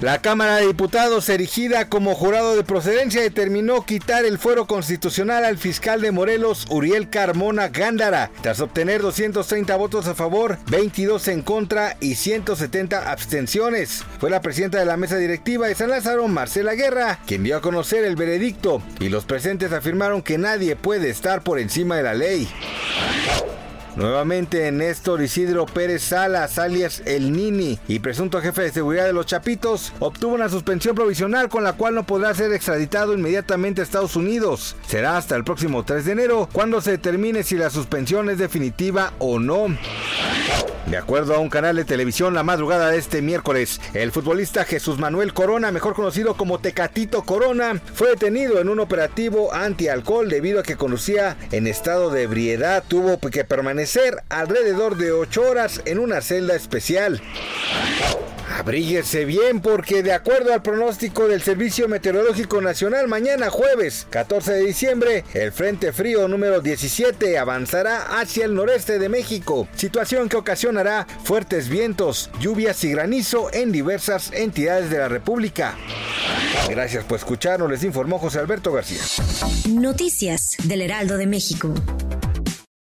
La Cámara de Diputados, erigida como jurado de procedencia, determinó quitar el fuero constitucional al fiscal de Morelos, Uriel Carmona Gándara, tras obtener 230 votos a favor, 22 en contra y 170 abstenciones. Fue la presidenta de la mesa directiva de San Lázaro, Marcela Guerra, quien dio a conocer el veredicto, y los presentes afirmaron que nadie puede estar por encima de la ley. Nuevamente Néstor Isidro Pérez Salas, alias El Nini, y presunto jefe de seguridad de los Chapitos, obtuvo una suspensión provisional con la cual no podrá ser extraditado inmediatamente a Estados Unidos. Será hasta el próximo 3 de enero cuando se determine si la suspensión es definitiva o no. De acuerdo a un canal de televisión la madrugada de este miércoles, el futbolista Jesús Manuel Corona, mejor conocido como Tecatito Corona, fue detenido en un operativo anti-alcohol debido a que conducía en estado de ebriedad. Tuvo que permanecer alrededor de 8 horas en una celda especial. Abríguese bien porque de acuerdo al pronóstico del Servicio Meteorológico Nacional, mañana jueves 14 de diciembre, el Frente Frío número 17 avanzará hacia el noreste de México, situación que ocasionará fuertes vientos, lluvias y granizo en diversas entidades de la República. Gracias por escucharnos, les informó José Alberto García. Noticias del Heraldo de México.